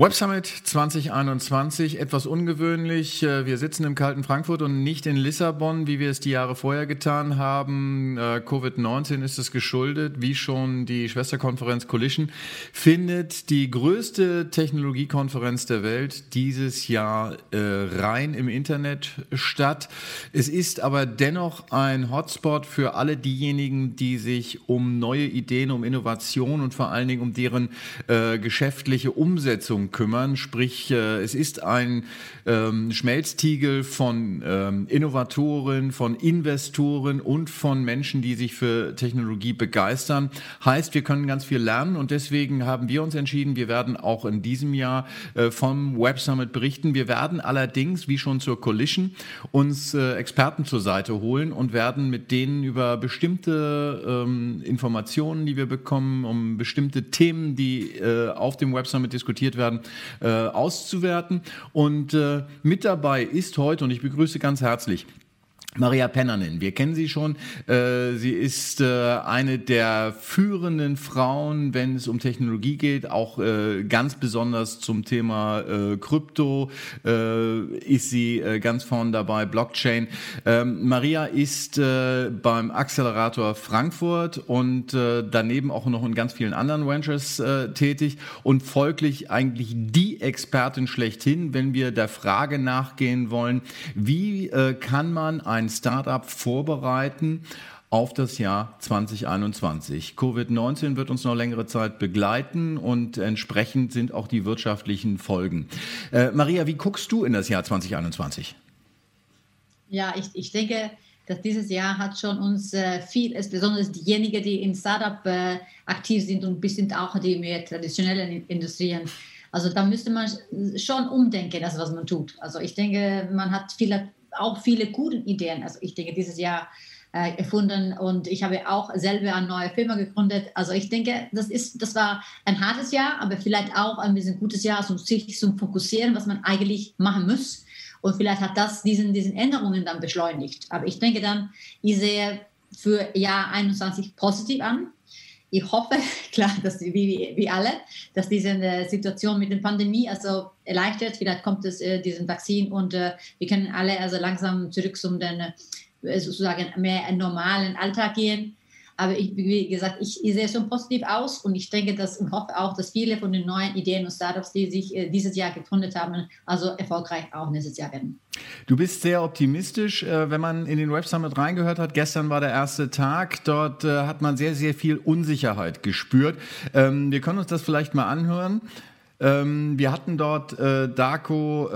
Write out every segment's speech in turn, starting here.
Web Summit 2021, etwas ungewöhnlich. Äh, wir sitzen im kalten Frankfurt und nicht in Lissabon, wie wir es die Jahre vorher getan haben. Äh, Covid-19 ist es geschuldet, wie schon die Schwesterkonferenz Collision findet die größte Technologiekonferenz der Welt dieses Jahr äh, rein im Internet statt. Es ist aber dennoch ein Hotspot für alle diejenigen, die sich um neue Ideen, um Innovation und vor allen Dingen um deren geschäftliche Umsetzung kümmern. Sprich, äh, es ist ein ähm, Schmelztiegel von ähm, Innovatoren, von Investoren und von Menschen, die sich für Technologie begeistern. Heißt, wir können ganz viel lernen und deswegen haben wir uns entschieden, wir werden auch in diesem Jahr äh, vom Web Summit berichten. Wir werden allerdings, wie schon zur Collision, uns äh, Experten zur Seite holen und werden mit denen über bestimmte ähm, Informationen, die wir bekommen, um bestimmte Themen, die auf dem Web Summit diskutiert werden, auszuwerten. Und äh, mit dabei ist heute, und ich begrüße ganz herzlich Maria Pennernen, wir kennen sie schon. Äh, sie ist äh, eine der führenden Frauen, wenn es um Technologie geht, auch äh, ganz besonders zum Thema Krypto ist sie ganz vorne dabei, Blockchain. Ähm, Maria ist beim Accelerator Frankfurt und daneben auch noch in ganz vielen anderen Ventures tätig und folglich eigentlich die Expertin schlechthin, wenn wir der Frage nachgehen wollen, wie kann man ein ein Startup vorbereiten auf das Jahr 2021. Covid-19 wird uns noch längere Zeit begleiten und entsprechend sind auch die wirtschaftlichen Folgen. Äh, Maria, wie guckst du in das Jahr 2021? Ja, ich, ich denke, dass dieses Jahr hat schon uns äh, viel, besonders diejenigen, die in Startup äh, aktiv sind und bis sind auch die mehr traditionellen Industrien. Also da müsste man schon umdenken, das was man tut. Also ich denke, man hat viele auch viele gute Ideen. Also ich denke, dieses Jahr äh, erfunden und ich habe auch selber eine neue Firma gegründet. Also ich denke, das, ist, das war ein hartes Jahr, aber vielleicht auch ein bisschen gutes Jahr, um sich zu fokussieren, was man eigentlich machen muss. Und vielleicht hat das diesen, diesen Änderungen dann beschleunigt. Aber ich denke dann, ich sehe für Jahr 21 positiv an. Ich hoffe, klar, dass wie, wie alle, dass diese äh, Situation mit der Pandemie also erleichtert. Vielleicht kommt es äh, diesen Vakzin und äh, wir können alle also langsam zurück zum den, äh, sozusagen mehr normalen Alltag gehen. Aber ich, wie gesagt, ich, ich sehe schon positiv aus und ich denke dass, und hoffe auch, dass viele von den neuen Ideen und Startups, die sich äh, dieses Jahr gegründet haben, also erfolgreich auch nächstes Jahr werden. Du bist sehr optimistisch, äh, wenn man in den Web Summit reingehört hat. Gestern war der erste Tag. Dort äh, hat man sehr, sehr viel Unsicherheit gespürt. Ähm, wir können uns das vielleicht mal anhören. Ähm, wir hatten dort äh, Darko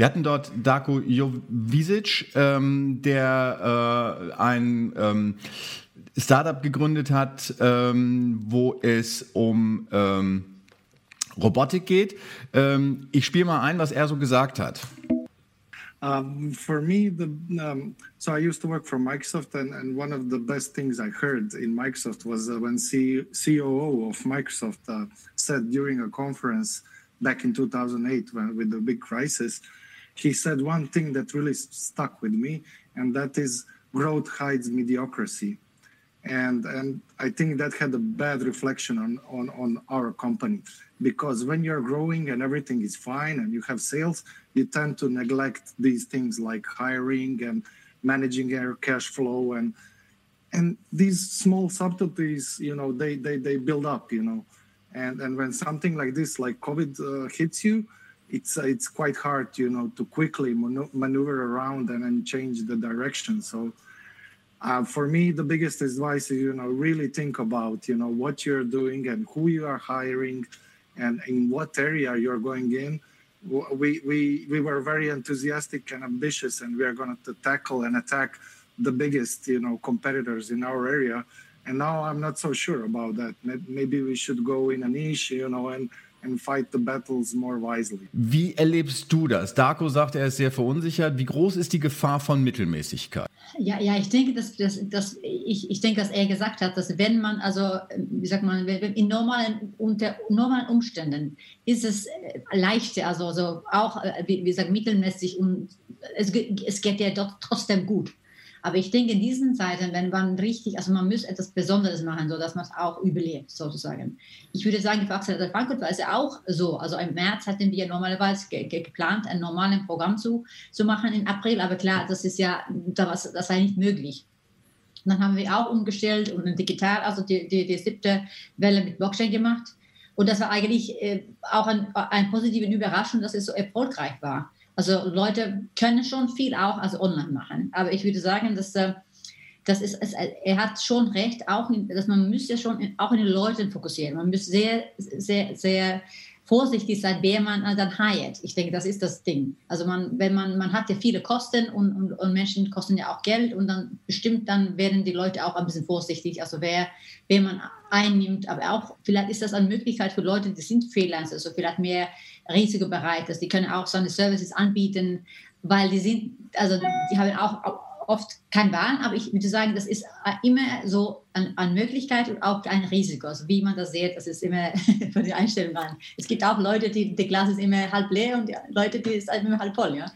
wir hatten dort Darko Jovisic, ähm, der äh, ein ähm, Startup gegründet hat, ähm, wo es um ähm, Robotik geht. Ähm, ich spiele mal ein, was er so gesagt hat. Um, for me, the, um, so I used to work for Microsoft, and, and, one of the best things I heard in Microsoft was uh, when C- COO of Microsoft uh, said during a conference back in 2008 when, with the big crisis, he said one thing that really stuck with me, and that is growth hides mediocrity. And, and I think that had a bad reflection on, on, on our company because when you're growing and everything is fine and you have sales, you tend to neglect these things like hiring and managing your cash flow and and these small subtleties, you know, they they, they build up, you know, and and when something like this, like COVID, uh, hits you, it's uh, it's quite hard, you know, to quickly maneuver around and then change the direction. So. Uh, for me, the biggest advice is, you know, really think about, you know, what you're doing and who you are hiring and in what area you're going in. We, we, we were very enthusiastic and ambitious, and we are going to tackle and attack the biggest, you know, competitors in our area. And now I'm not so sure about that. Maybe we should go in a niche, you know, and and fight the battles more wisely. Wie erlebst du das? Darko sagt, er ist sehr verunsichert. Wie groß ist die Gefahr von Mittelmäßigkeit? Ja, ja, ich denke, dass, dass, dass ich, ich denke, dass er gesagt hat, dass wenn man, also wie sagt man, in normalen, unter normalen Umständen ist es äh, leichter, also, also auch, äh, wie, wie gesagt, mittelmäßig und es, es geht ja doch trotzdem gut. Aber ich denke, in diesen Zeiten, wenn man richtig, also man muss etwas Besonderes machen, so dass man es auch überlebt, sozusagen. Ich würde sagen, für Axel Frankfurt war es ja auch so. Also im März hatten wir normalerweise ge ge geplant, ein normales Programm zu, zu machen im April, aber klar, das ist ja, das, das sei nicht möglich. Und dann haben wir auch umgestellt und digital, also die, die, die siebte Welle mit Blockchain gemacht. Und das war eigentlich äh, auch ein, ein positive Überraschung, dass es so erfolgreich war. Also Leute können schon viel auch also online machen. Aber ich würde sagen, dass äh, das ist, es, er hat schon recht, auch in, dass man müsste schon auch in den Leuten fokussieren. Man muss sehr, sehr, sehr vorsichtig sein, wer man dann heiert. Ich denke, das ist das Ding. Also man, wenn man, man hat ja viele Kosten und, und, und, Menschen kosten ja auch Geld und dann bestimmt dann werden die Leute auch ein bisschen vorsichtig. Also wer, wer man einnimmt, aber auch vielleicht ist das eine Möglichkeit für Leute, die sind Freelancer, also vielleicht mehr risikobereit, dass die können auch seine Services anbieten, weil die sind, also die haben auch oft kein Wahl, aber ich würde sagen, das ist immer so eine, Möglichkeit und auch ein Risiko. Also wie man das sieht, das ist immer von der Einstellung an. Es gibt auch Leute, die, die Glas ist immer halb leer und die Leute, die ist immer halb voll, ja.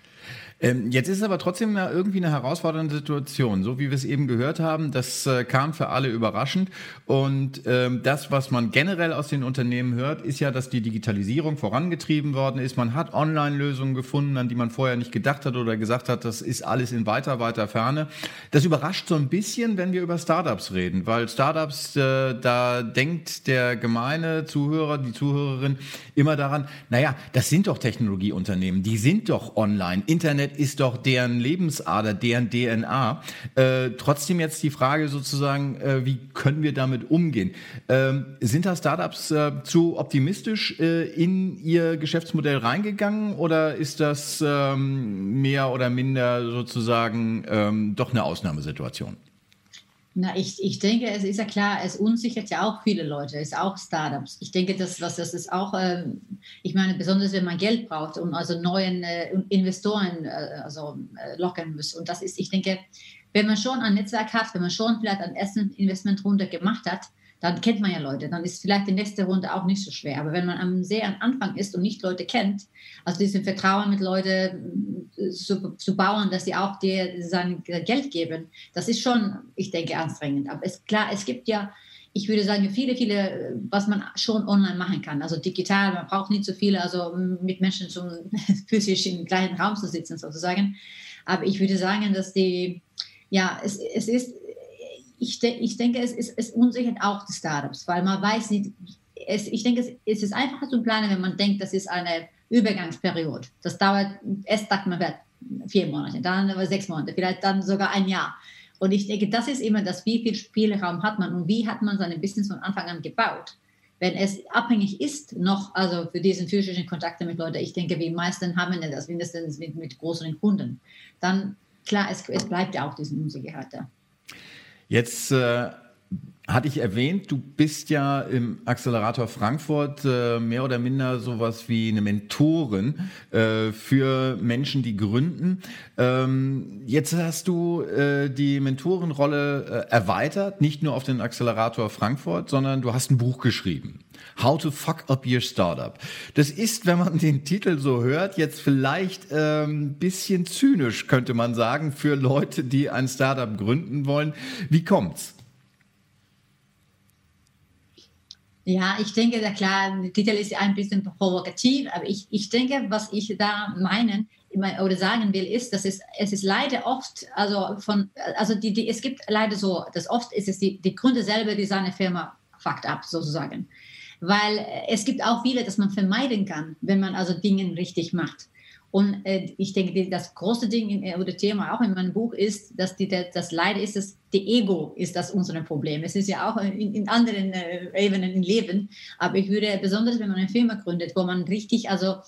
Ähm, jetzt ist es aber trotzdem irgendwie eine herausfordernde Situation. So wie wir es eben gehört haben, das äh, kam für alle überraschend. Und ähm, das, was man generell aus den Unternehmen hört, ist ja, dass die Digitalisierung vorangetrieben worden ist. Man hat Online-Lösungen gefunden, an die man vorher nicht gedacht hat oder gesagt hat, das ist alles in weiter, weiter Ferne. Das überrascht so ein bisschen, wenn wir über Startups reden, weil Startups, äh, da denkt der gemeine Zuhörer, die Zuhörerin immer daran, naja, das sind doch Technologieunternehmen, die sind doch online, Internet ist doch deren Lebensader, deren DNA. Äh, trotzdem jetzt die Frage sozusagen, äh, wie können wir damit umgehen? Ähm, sind da Startups äh, zu optimistisch äh, in ihr Geschäftsmodell reingegangen oder ist das ähm, mehr oder minder sozusagen ähm, doch eine Ausnahmesituation? Na, ich, ich denke, es ist ja klar, es unsichert ja auch viele Leute, es ist auch Startups. Ich denke, das, was, das ist auch, ähm, ich meine, besonders wenn man Geld braucht und also neuen äh, Investoren äh, also, äh, locken muss. Und das ist, ich denke, wenn man schon ein Netzwerk hat, wenn man schon vielleicht ein ersten Investmentrunde gemacht hat, dann kennt man ja Leute. Dann ist vielleicht die nächste Runde auch nicht so schwer. Aber wenn man am sehr am Anfang ist und nicht Leute kennt, also diesen Vertrauen mit Leuten äh, zu, zu bauen, dass sie auch dir sein Geld geben, das ist schon, ich denke, anstrengend. Aber es, klar, es gibt ja, ich würde sagen, viele, viele, was man schon online machen kann. Also digital, man braucht nicht so viele, also mit Menschen zum physisch im gleichen Raum zu sitzen sozusagen. Aber ich würde sagen, dass die, ja, es, es ist ich, de ich denke, es, ist, es unsichert auch die Startups, weil man weiß nicht, es, ich denke, es, ist einfacher zu planen, wenn man denkt, das ist eine Übergangsperiode. Das dauert, erst sagt man, vier Monate, dann aber sechs Monate, vielleicht dann sogar ein Jahr. Und ich denke, das ist immer das, wie viel Spielraum hat man und wie hat man sein Business von Anfang an gebaut. Wenn es abhängig ist, noch, also für diesen physischen Kontakte mit Leuten, ich denke, wie meisten haben das mindestens mit, mit größeren Kunden, dann klar, es, es bleibt ja auch diese Unsicherheit da. Jetzt äh, hatte ich erwähnt, du bist ja im Accelerator Frankfurt äh, mehr oder minder sowas wie eine Mentorin äh, für Menschen, die gründen. Ähm, jetzt hast du äh, die Mentorenrolle äh, erweitert, nicht nur auf den Accelerator Frankfurt, sondern du hast ein Buch geschrieben. How to fuck up your startup. Das ist, wenn man den Titel so hört, jetzt vielleicht ein ähm, bisschen zynisch, könnte man sagen, für Leute, die ein Startup gründen wollen. Wie kommt's? Ja, ich denke, ja klar, der Titel ist ein bisschen provokativ, aber ich, ich denke, was ich da meinen oder sagen will, ist, dass es, es ist leider oft, also von, also die, die, es gibt leider so, dass oft ist es die, die Gründe selber, die seine Firma fuckt ab, sozusagen. Weil es gibt auch viele, dass man vermeiden kann, wenn man also Dinge richtig macht. Und äh, ich denke, das große Ding in, äh, oder Thema auch in meinem Buch ist, dass die, das Leider ist, dass die Ego ist das unser Problem. Es ist ja auch in, in anderen äh, Ebenen im Leben. Aber ich würde besonders, wenn man eine Firma gründet, wo man richtig, also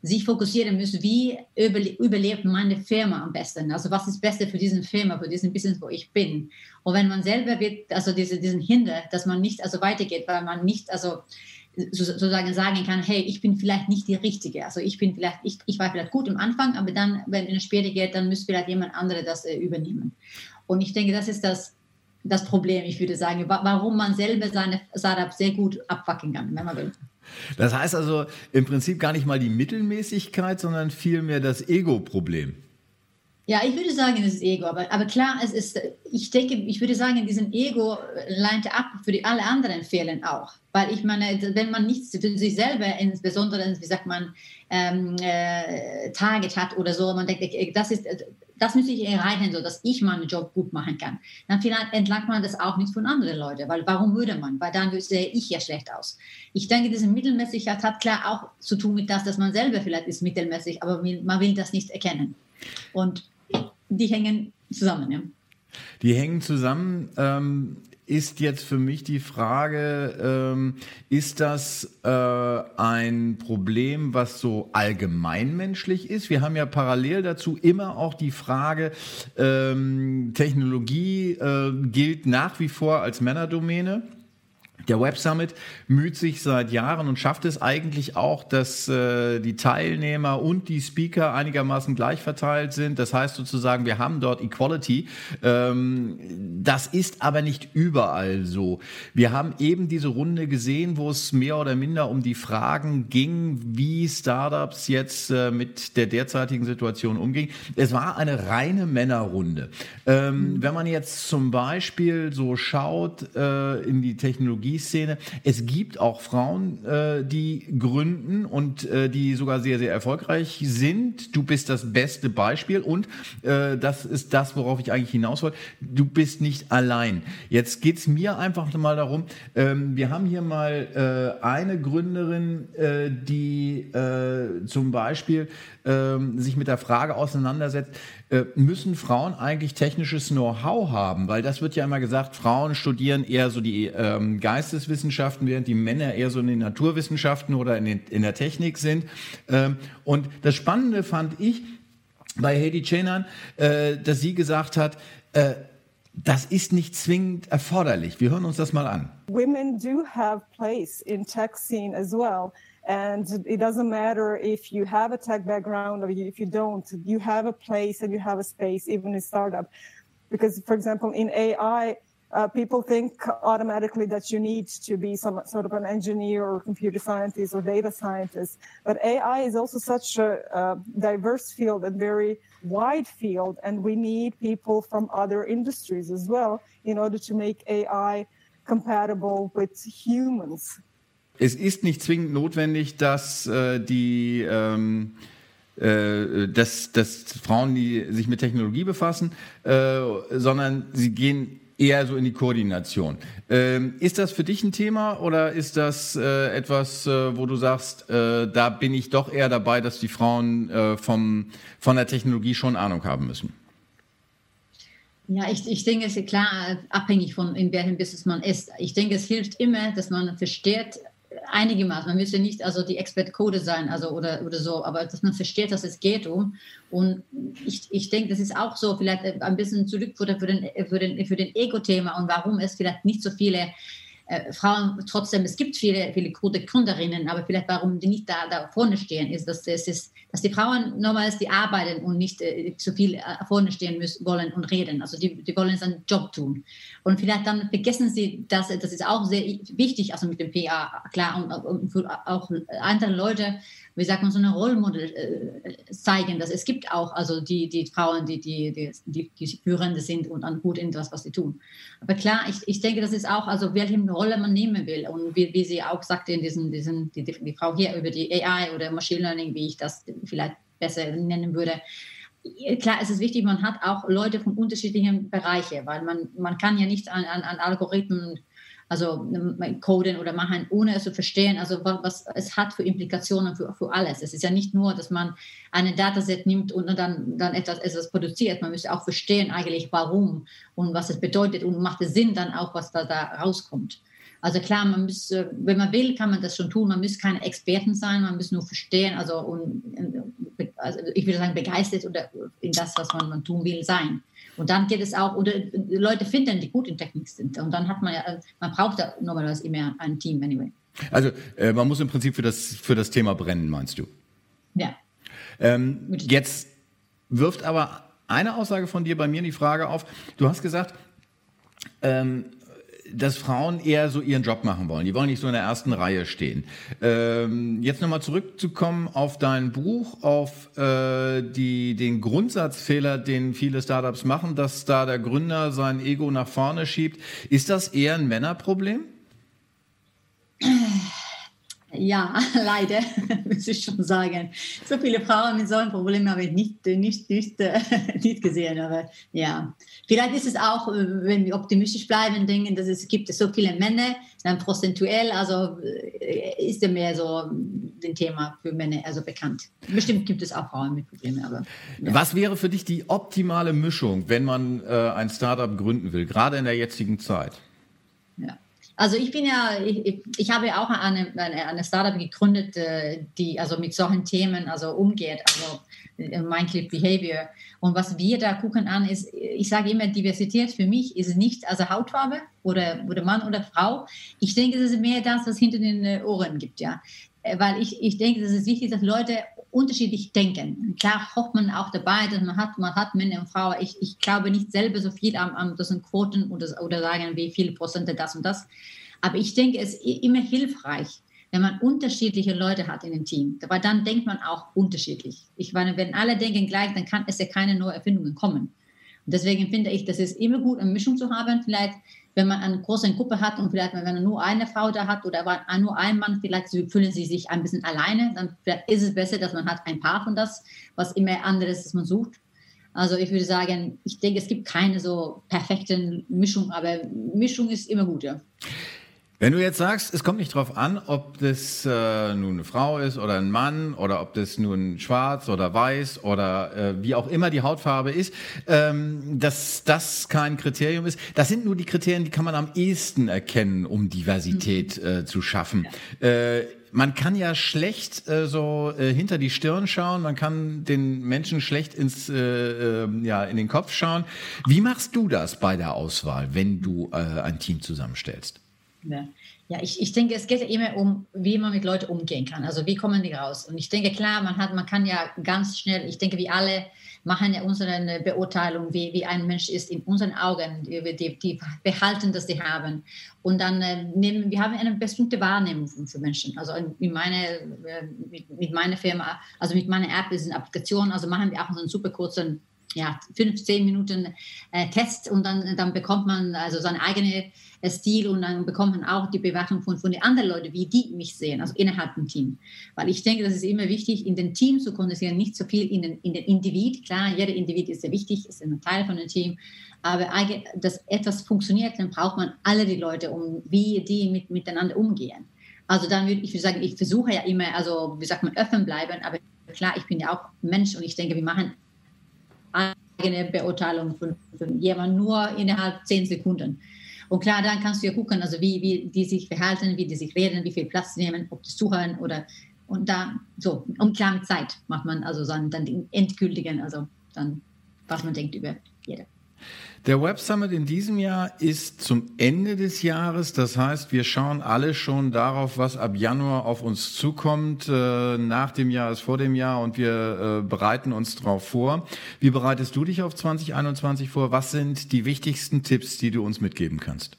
sich fokussieren muss, wie überlebt meine Firma am besten? Also was ist das Beste für diesen Firma, für diesen Business, wo ich bin? Und wenn man selber wird, also diese, diesen Hinder, dass man nicht also weitergeht, weil man nicht also sozusagen sagen kann, hey, ich bin vielleicht nicht die Richtige. Also ich bin vielleicht, ich, ich war vielleicht gut am Anfang, aber dann, wenn es später geht, dann müsste vielleicht jemand andere das äh, übernehmen. Und ich denke, das ist das, das Problem, ich würde sagen, warum man selber seine Startup sehr gut abfacken kann, wenn man will. Das heißt also im Prinzip gar nicht mal die Mittelmäßigkeit, sondern vielmehr das Ego-Problem. Ja, ich würde sagen, es ist Ego, aber, aber klar, es ist, ich denke, ich würde sagen, diesen Ego leint ab für die alle anderen Fehlen auch. Weil ich meine, wenn man nichts für sich selber, insbesondere, wie sagt man, ähm, äh, Target hat oder so, man denkt, das ist, das müsste ich erreichen, so dass ich meinen Job gut machen kann. Dann vielleicht entlangt man das auch nicht von anderen Leuten, weil warum würde man? Weil dann sehe ich ja schlecht aus. Ich denke, diese Mittelmäßigkeit hat klar auch zu tun mit das, dass man selber vielleicht ist mittelmäßig, aber man will das nicht erkennen. Und die hängen zusammen. Ja. Die hängen zusammen. Ähm, ist jetzt für mich die Frage, ähm, ist das äh, ein Problem, was so allgemeinmenschlich ist? Wir haben ja parallel dazu immer auch die Frage, ähm, Technologie äh, gilt nach wie vor als Männerdomäne. Der Web Summit müht sich seit Jahren und schafft es eigentlich auch, dass äh, die Teilnehmer und die Speaker einigermaßen gleich verteilt sind. Das heißt sozusagen, wir haben dort Equality. Ähm, das ist aber nicht überall so. Wir haben eben diese Runde gesehen, wo es mehr oder minder um die Fragen ging, wie Startups jetzt äh, mit der derzeitigen Situation umgehen. Es war eine reine Männerrunde. Ähm, wenn man jetzt zum Beispiel so schaut äh, in die Technologie, Technologieszene. Es gibt auch Frauen, äh, die gründen und äh, die sogar sehr, sehr erfolgreich sind. Du bist das beste Beispiel und äh, das ist das, worauf ich eigentlich hinaus wollte. Du bist nicht allein. Jetzt geht es mir einfach mal darum, ähm, wir haben hier mal äh, eine Gründerin, äh, die äh, zum Beispiel ähm, sich mit der Frage auseinandersetzt, äh, müssen Frauen eigentlich technisches Know-how haben? Weil das wird ja immer gesagt, Frauen studieren eher so die ähm, Geisteswissenschaften, während die Männer eher so in den Naturwissenschaften oder in, den, in der Technik sind. Ähm, und das Spannende fand ich bei Heidi Chenan, äh, dass sie gesagt hat, äh, das ist nicht zwingend erforderlich. Wir hören uns das mal an. Women do have place in tech scene as well. And it doesn't matter if you have a tech background or if you don't, you have a place and you have a space, even in startup. Because, for example, in AI, uh, people think automatically that you need to be some sort of an engineer or computer scientist or data scientist. But AI is also such a, a diverse field and very wide field, and we need people from other industries as well in order to make AI compatible with humans. Es ist nicht zwingend notwendig, dass äh, die ähm, äh, dass, dass Frauen, die sich mit Technologie befassen, äh, sondern sie gehen eher so in die Koordination. Ähm, ist das für dich ein Thema oder ist das äh, etwas, äh, wo du sagst, äh, da bin ich doch eher dabei, dass die Frauen äh, vom, von der Technologie schon Ahnung haben müssen? Ja, ich, ich denke, es ist klar abhängig von in welchem Business man ist. Ich denke, es hilft immer, dass man versteht, einige Maß. Man müsste nicht also die Expert-Code sein, also oder, oder so, aber dass man versteht, dass es geht um. Und ich, ich denke, das ist auch so vielleicht ein bisschen zurückfutter für den, für den, für den Ego-Thema und warum es vielleicht nicht so viele äh, Frauen trotzdem, es gibt viele, viele gute Gründerinnen, aber vielleicht warum die nicht da, da vorne stehen, ist, dass, es ist, dass die Frauen normalerweise die arbeiten und nicht äh, so viel äh, vorne stehen müssen, wollen und reden. Also die, die wollen seinen Job tun. Und vielleicht dann vergessen sie, dass das ist auch sehr wichtig, also mit dem PA, klar, und, und für auch andere Leute, wie sagt man, so eine Rollmodell äh, zeigen, dass es gibt auch also die, die Frauen, die, die, die, die, Führende sind und dann gut in das, was sie tun. Aber klar, ich, ich denke, das ist auch, also welche Rolle man nehmen will. Und wie, wie sie auch sagte in diesen, diesen die, die Frau hier über die AI oder Machine Learning, wie ich das vielleicht besser nennen würde, klar, es ist wichtig, man hat auch Leute von unterschiedlichen Bereichen, weil man, man kann ja nicht an, an, an Algorithmen also coden oder machen, ohne es zu verstehen, also was, es hat für Implikationen für, für alles. Es ist ja nicht nur, dass man eine Dataset nimmt und dann, dann etwas, etwas produziert. Man müsste auch verstehen eigentlich, warum und was es bedeutet und macht es Sinn dann auch, was da, da rauskommt. Also klar, man muss, wenn man will, kann man das schon tun. Man muss keine Experten sein, man muss nur verstehen, also, und, also ich würde sagen, begeistert oder in das, was man, man tun will, sein. Und dann geht es auch, oder Leute finden, die gut in Technik sind. Und dann hat man ja, man braucht ja normalerweise immer ein Team anyway. Also äh, man muss im Prinzip für das, für das Thema brennen, meinst du? Ja. Ähm, jetzt wirft aber eine Aussage von dir bei mir die Frage auf. Du hast gesagt, ähm, dass Frauen eher so ihren Job machen wollen. Die wollen nicht so in der ersten Reihe stehen. Ähm, jetzt nochmal zurückzukommen auf dein Buch, auf äh, die, den Grundsatzfehler, den viele Startups machen, dass da der Gründer sein Ego nach vorne schiebt. Ist das eher ein Männerproblem? Ja, leider, muss ich schon sagen. So viele Frauen mit so einem Problem habe ich nicht, nicht, nicht, nicht gesehen. Aber ja, vielleicht ist es auch, wenn wir optimistisch bleiben, denken, dass es gibt so viele Männer, dann prozentuell, also äh, ist ja mehr so ein Thema für Männer, also bekannt. Bestimmt gibt es auch Frauen mit Problemen. Aber, ja. Was wäre für dich die optimale Mischung, wenn man äh, ein Startup gründen will, gerade in der jetzigen Zeit? Also ich bin ja, ich, ich habe ja auch eine, eine, eine, Startup gegründet, äh, die also mit solchen Themen also umgeht, also äh, Mindclip Behavior. Und was wir da gucken an ist, ich sage immer, Diversität für mich ist nicht also Hautfarbe oder, oder Mann oder Frau. Ich denke, es ist mehr das, was hinter den äh, Ohren gibt, ja. Weil ich, ich denke, es ist wichtig, dass Leute unterschiedlich denken. Klar hofft man auch dabei, dass man hat, man hat Männer und Frauen. Ich, ich glaube nicht selber so viel an, an das sind Quoten oder, oder sagen, wie viele Prozent das und das. Aber ich denke, es ist immer hilfreich, wenn man unterschiedliche Leute hat in dem Team. Weil dann denkt man auch unterschiedlich. Ich meine, wenn alle denken gleich, dann kann es ja keine neuen Erfindungen kommen. Und deswegen finde ich, dass es immer gut, eine Mischung zu haben. Vielleicht wenn man eine große Gruppe hat und vielleicht, wenn man nur eine Frau da hat oder nur ein Mann, vielleicht fühlen sie sich ein bisschen alleine, dann ist es besser, dass man hat ein Paar von das, was immer anderes, das man sucht. Also ich würde sagen, ich denke, es gibt keine so perfekte Mischung, aber Mischung ist immer gut, ja. Wenn du jetzt sagst, es kommt nicht darauf an, ob das äh, nun eine Frau ist oder ein Mann oder ob das nun schwarz oder weiß oder äh, wie auch immer die Hautfarbe ist, ähm, dass das kein Kriterium ist. Das sind nur die Kriterien, die kann man am ehesten erkennen, um Diversität mhm. äh, zu schaffen. Ja. Äh, man kann ja schlecht äh, so äh, hinter die Stirn schauen, man kann den Menschen schlecht ins, äh, äh, ja, in den Kopf schauen. Wie machst du das bei der Auswahl, wenn du äh, ein Team zusammenstellst? Ja. Ja, ich, ich denke, es geht immer um, wie man mit Leuten umgehen kann. Also wie kommen die raus? Und ich denke, klar, man hat, man kann ja ganz schnell, ich denke, wir alle machen ja unsere Beurteilung, wie, wie ein Mensch ist in unseren Augen, die, die, die Behalten, das sie haben. Und dann äh, nehmen, wir haben eine bestimmte Wahrnehmung für Menschen. Also in meine, äh, mit, mit meiner Firma, also mit meiner App, ist eine Applikation, also machen wir auch so einen super kurzen ja, 15 Minuten äh, Test und dann, dann bekommt man also seinen eigenen äh, Stil und dann bekommt man auch die Bewertung von, von den anderen Leuten, wie die mich sehen, also innerhalb dem Team. Weil ich denke, das ist immer wichtig, in den Team zu kondensieren, nicht so viel in den, in den Individ. Klar, jeder Individ ist sehr wichtig, ist ein Teil von dem Team, aber dass etwas funktioniert, dann braucht man alle die Leute, um wie die mit, miteinander umgehen. Also dann würde ich sagen, ich versuche ja immer, also wie sagt man, offen bleiben, aber klar, ich bin ja auch Mensch und ich denke, wir machen eigene Beurteilung von, von jemandem nur innerhalb zehn Sekunden. Und klar, dann kannst du ja gucken, also wie, wie die sich verhalten, wie die sich reden, wie viel Platz nehmen, ob die zuhören oder und da so, und klar Zeit macht man also dann, den endgültigen, also dann, was man denkt über jede. Der Web Summit in diesem Jahr ist zum Ende des Jahres. Das heißt, wir schauen alle schon darauf, was ab Januar auf uns zukommt. Äh, nach dem Jahr ist vor dem Jahr und wir äh, bereiten uns darauf vor. Wie bereitest du dich auf 2021 vor? Was sind die wichtigsten Tipps, die du uns mitgeben kannst?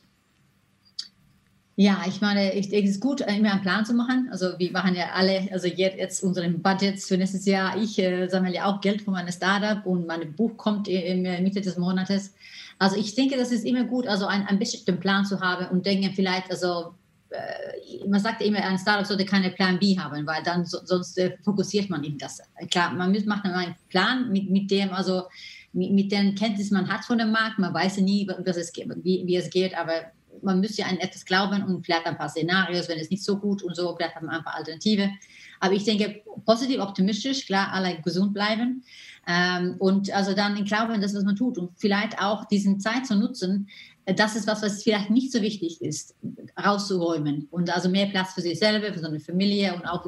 Ja, ich meine, ich denke, es ist gut, immer einen Plan zu machen. Also wir machen ja alle, also jetzt unseren Budgets für nächstes Jahr. Ich äh, sammle ja auch Geld von meinem Startup und mein Buch kommt in Mitte des Monates. Also ich denke, das ist immer gut, also einen, einen bestimmten Plan zu haben und denken vielleicht, also äh, man sagt immer, ein Startup sollte keine Plan B haben, weil dann so, sonst äh, fokussiert man in das. Klar, man macht einen Plan mit, mit dem, also mit, mit den Kenntnissen man hat von dem Markt. Man weiß ja nie, was es, wie, wie es geht, aber man müsste an etwas glauben und vielleicht ein paar Szenarios, wenn es nicht so gut und so, vielleicht haben wir ein paar Alternative. Aber ich denke, positiv optimistisch, klar, alle gesund bleiben. Ähm, und also dann glauben, das, was man tut und vielleicht auch diesen Zeit zu nutzen, das ist was, was vielleicht nicht so wichtig ist, rauszuräumen und also mehr Platz für sich selber, für seine Familie und auch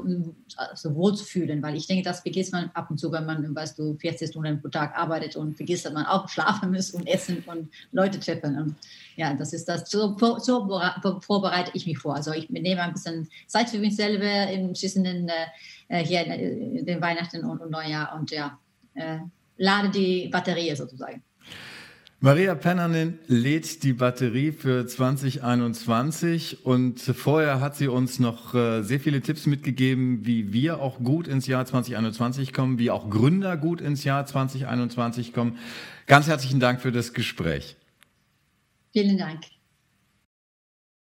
also wohlzufühlen, weil ich denke, das vergisst man ab und zu, wenn man, weißt du, 40 Stunden pro Tag arbeitet und vergisst, dass man auch schlafen muss und essen und Leute treffen. Und ja, das ist das. So, so vorbereite ich mich vor. Also ich nehme ein bisschen Zeit für mich selber im schissenden äh, hier in den Weihnachten und, und Neujahr und ja, äh, lade die Batterie sozusagen. Maria Pennernin lädt die Batterie für 2021 und vorher hat sie uns noch äh, sehr viele Tipps mitgegeben, wie wir auch gut ins Jahr 2021 kommen, wie auch Gründer gut ins Jahr 2021 kommen. Ganz herzlichen Dank für das Gespräch. Vielen Dank.